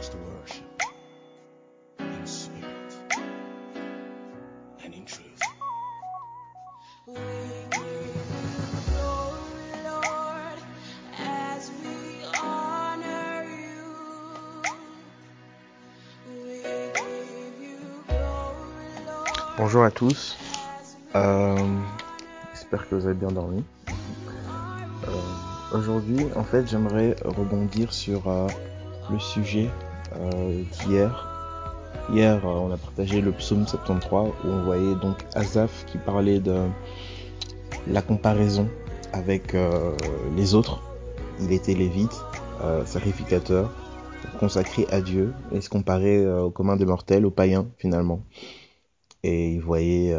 must worship in spirit and in truth. You Bonjour à tous, euh, j'espère que vous avez bien dormi. Euh, Aujourd'hui, en fait, j'aimerais rebondir sur euh, le sujet euh, d'hier. Hier, euh, on a partagé le psaume 73 où on voyait donc Asaph qui parlait de la comparaison avec les autres. Il était lévite, sacrificateur, consacré à Dieu et se comparait euh, au commun des mortels, aux païens finalement. Et il voyait,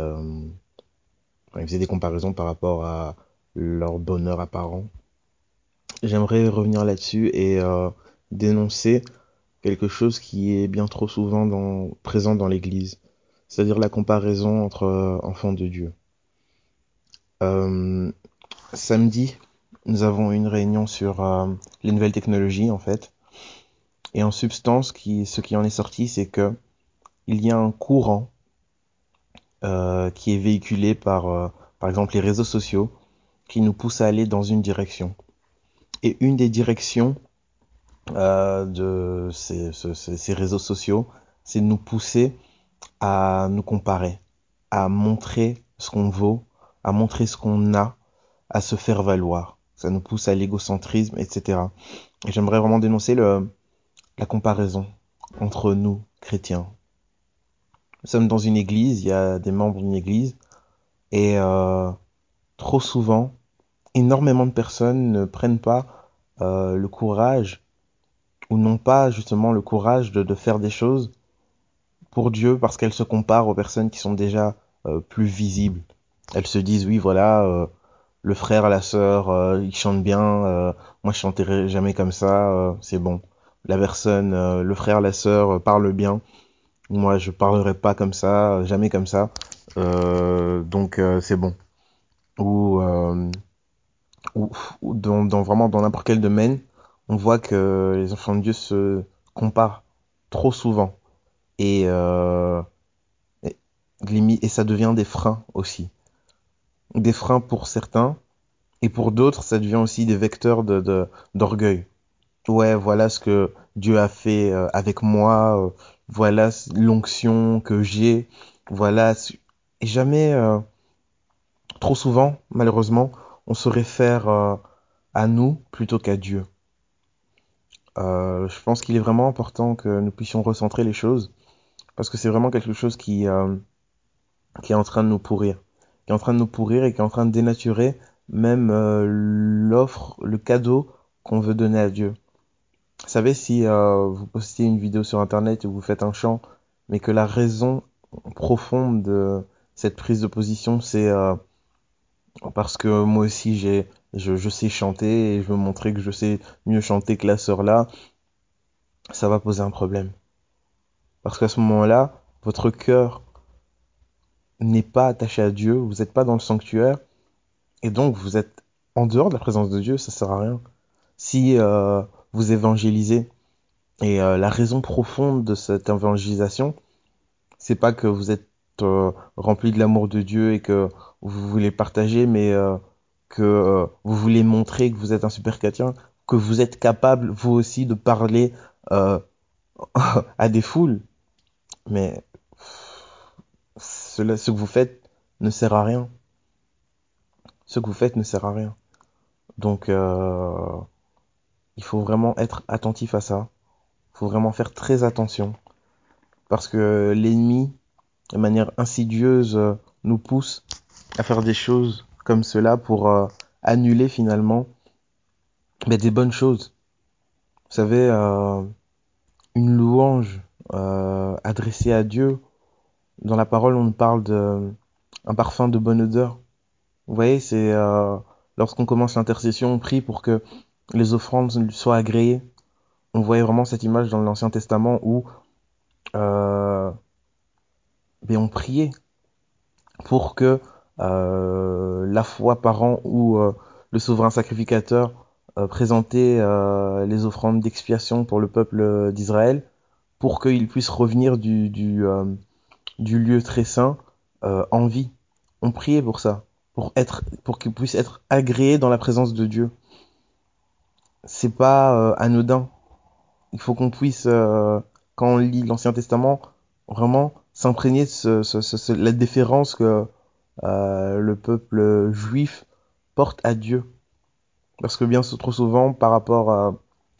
il faisait des comparaisons par rapport à leur bonheur apparent. J'aimerais revenir là-dessus et euh, dénoncer quelque chose qui est bien trop souvent dans, présent dans l'Église, c'est-à-dire la comparaison entre euh, enfants de Dieu. Euh, samedi, nous avons une réunion sur euh, les nouvelles technologies en fait, et en substance, qui, ce qui en est sorti, c'est que il y a un courant euh, qui est véhiculé par, par exemple, les réseaux sociaux, qui nous pousse à aller dans une direction. Et une des directions euh, de ces, ce- ces- ces réseaux sociaux, c'est de nous pousser à nous comparer, à montrer ce qu'on vaut, à montrer ce qu'on a, à se faire valoir. Ça nous pousse à l'égocentrisme, etc. Et j'aimerais vraiment dénoncer le, la comparaison entre nous, chrétiens. Nous sommes dans une église, il y a des membres d'une église, et euh, trop souvent, énormément de personnes ne prennent pas euh, le courage, ou n'ont pas justement le courage de, faire des choses pour Dieu parce qu'elles se comparent aux personnes qui sont déjà euh, plus visibles. Elles se disent, oui, voilà, euh, le frère, la sœur, ils chantent bien, moi je chanterai jamais comme ça, c'est bon. La personne, le frère, la sœur parle bien, moi je parlerai pas comme ça, jamais comme ça, donc c'est bon. Ou, ou, dans, vraiment dans n'importe quel domaine, on voit que les enfants de Dieu se comparent trop souvent et, euh, et, ça devient des freins aussi. Des freins pour certains et pour d'autres, ça devient aussi des vecteurs de, d'orgueil. Ouais, voilà ce que Dieu a fait euh, avec moi, euh, voilà l'onction que j'ai, voilà. Et jamais, trop souvent, malheureusement, on se réfère euh, à nous plutôt qu'à Dieu. Euh, je pense qu'il est vraiment important que nous puissions recentrer les choses parce que c'est vraiment quelque chose qui, euh, qui est en train de nous pourrir, qui est en train de nous pourrir et qui est en train de dénaturer même l'offre, le cadeau qu'on veut donner à Dieu. Vous savez, si vous postez une vidéo sur Internet et vous faites un chant, mais que la raison profonde de cette prise de position, c'est parce que moi aussi j'ai, je, sais chanter et je veux montrer que je sais mieux chanter que la sœur là, ça va poser un problème. Parce qu'à ce moment-là, votre cœur n'est pas attaché à Dieu, vous n'êtes pas dans le sanctuaire, et donc vous êtes en dehors de la présence de Dieu, ça sert à rien. Si euh, vous évangélisez, et euh, la raison profonde de cette évangélisation, c'est pas que vous êtes rempli de l'amour de Dieu et que vous voulez partager, mais euh, que euh, vous voulez montrer que vous êtes un super chrétien, que vous êtes capable, vous aussi, de parler euh, à des foules. Mais ce que vous faites ne sert à rien. Ce que vous faites ne sert à rien. Donc, euh, il faut vraiment être attentif à ça. Il faut vraiment faire très attention. Parce que l'ennemi, de manière insidieuse, euh, nous pousse à faire des choses comme cela pour euh, annuler finalement ben, des bonnes choses. Vous savez, euh, une louange adressée à Dieu, dans la parole, on parle de un parfum de bonne odeur. Vous voyez, c'est lorsqu'on commence l'intercession, on prie pour que les offrandes soient agréées. On voyait vraiment cette image dans l'Ancien Testament où euh, ben, on priait pour que euh, la foi par an euh, le souverain sacrificateur euh, présenter euh, les offrandes d'expiation pour le peuple d'Israël pour qu'ils puissent revenir du, du, euh, du lieu très saint euh, en vie. On priait pour ça, pour être, pour qu'ils puissent être agréés dans la présence de Dieu. C'est pas euh, anodin. Il faut qu'on puisse, euh, quand on lit l'Ancien Testament, vraiment s'imprégner de la déférence que euh, le peuple juif porte à Dieu. Parce que bien trop souvent, par rapport à,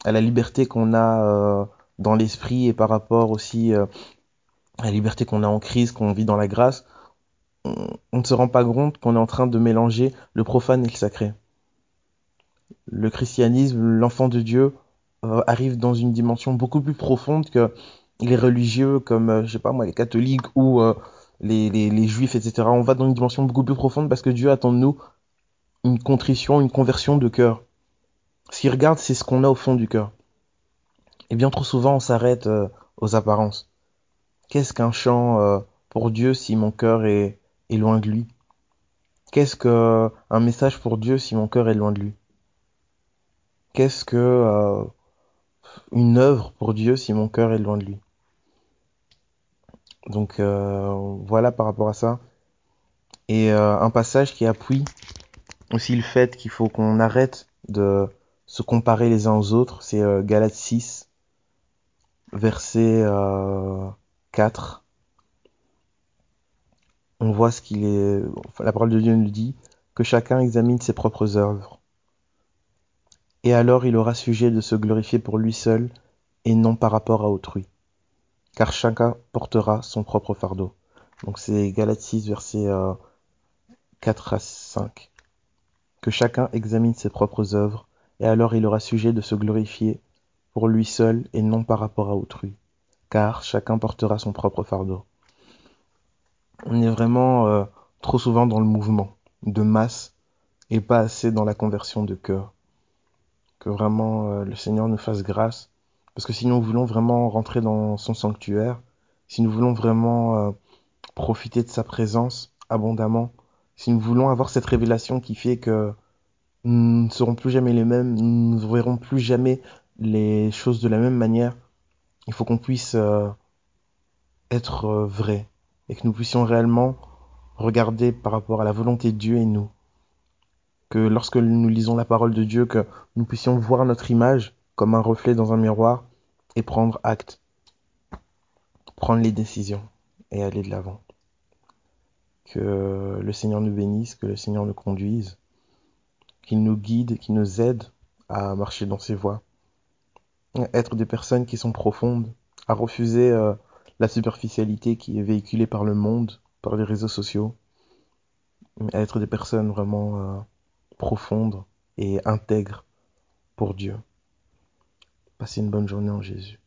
la liberté qu'on a euh, dans l'esprit et par rapport aussi euh, à la liberté qu'on a en Christ, qu'on vit dans la grâce, on, ne se rend pas compte qu'on est en train de mélanger le profane et le sacré. Le christianisme, l'enfant de Dieu, arrive dans une dimension beaucoup plus profonde que les religieux comme, euh, je sais pas moi, les catholiques ou euh, les, juifs, etc. On va dans une dimension beaucoup plus profonde parce que Dieu attend de nous une contrition, une conversion de cœur. Ce qu'il regarde, c'est ce qu'on a au fond du cœur. Et bien trop souvent, on s'arrête euh, aux apparences. Qu'est-ce qu'un chant pour Dieu si mon cœur est, loin de lui? Qu'est-ce que un message pour Dieu si mon cœur est loin de lui? Qu'est-ce que une œuvre pour Dieu si mon cœur est loin de lui? Donc euh, voilà par rapport à ça. Et euh, un passage qui appuie aussi le fait qu'il faut qu'on arrête de se comparer les uns aux autres, c'est euh, Galates 6, verset euh, 4. On voit ce qu'il est. la parole de Dieu nous dit que chacun examine ses propres œuvres. Et alors il aura sujet de se glorifier pour lui seul et non par rapport à autrui. Car chacun portera son propre fardeau. Donc c'est Galates 6, verset euh, 4 à 5. Que chacun examine ses propres œuvres, et alors il aura sujet de se glorifier pour lui seul et non par rapport à autrui. Car chacun portera son propre fardeau. On est vraiment euh, trop souvent dans le mouvement de masse et pas assez dans la conversion de cœur. Que vraiment euh, le Seigneur nous fasse grâce. Parce que si nous voulons vraiment rentrer dans son sanctuaire, si nous voulons vraiment euh, profiter de sa présence abondamment, si nous voulons avoir cette révélation qui fait que nous ne serons plus jamais les mêmes, nous ne verrons plus jamais les choses de la même manière, il faut qu'on puisse euh, être euh, vrai et que nous puissions réellement regarder par rapport à la volonté de Dieu et nous. Que lorsque nous lisons la parole de Dieu, que nous puissions voir notre image comme un reflet dans un miroir et prendre acte, prendre les décisions et aller de l'avant. Que le Seigneur nous bénisse, que le Seigneur nous conduise, qu'il nous guide, qu'il nous aide à marcher dans ses voies, être des personnes qui sont profondes, à refuser euh, la superficialité qui est véhiculée par le monde, par les réseaux sociaux, à être des personnes vraiment euh, profondes et intègres pour Dieu. Passez une bonne journée en Jésus.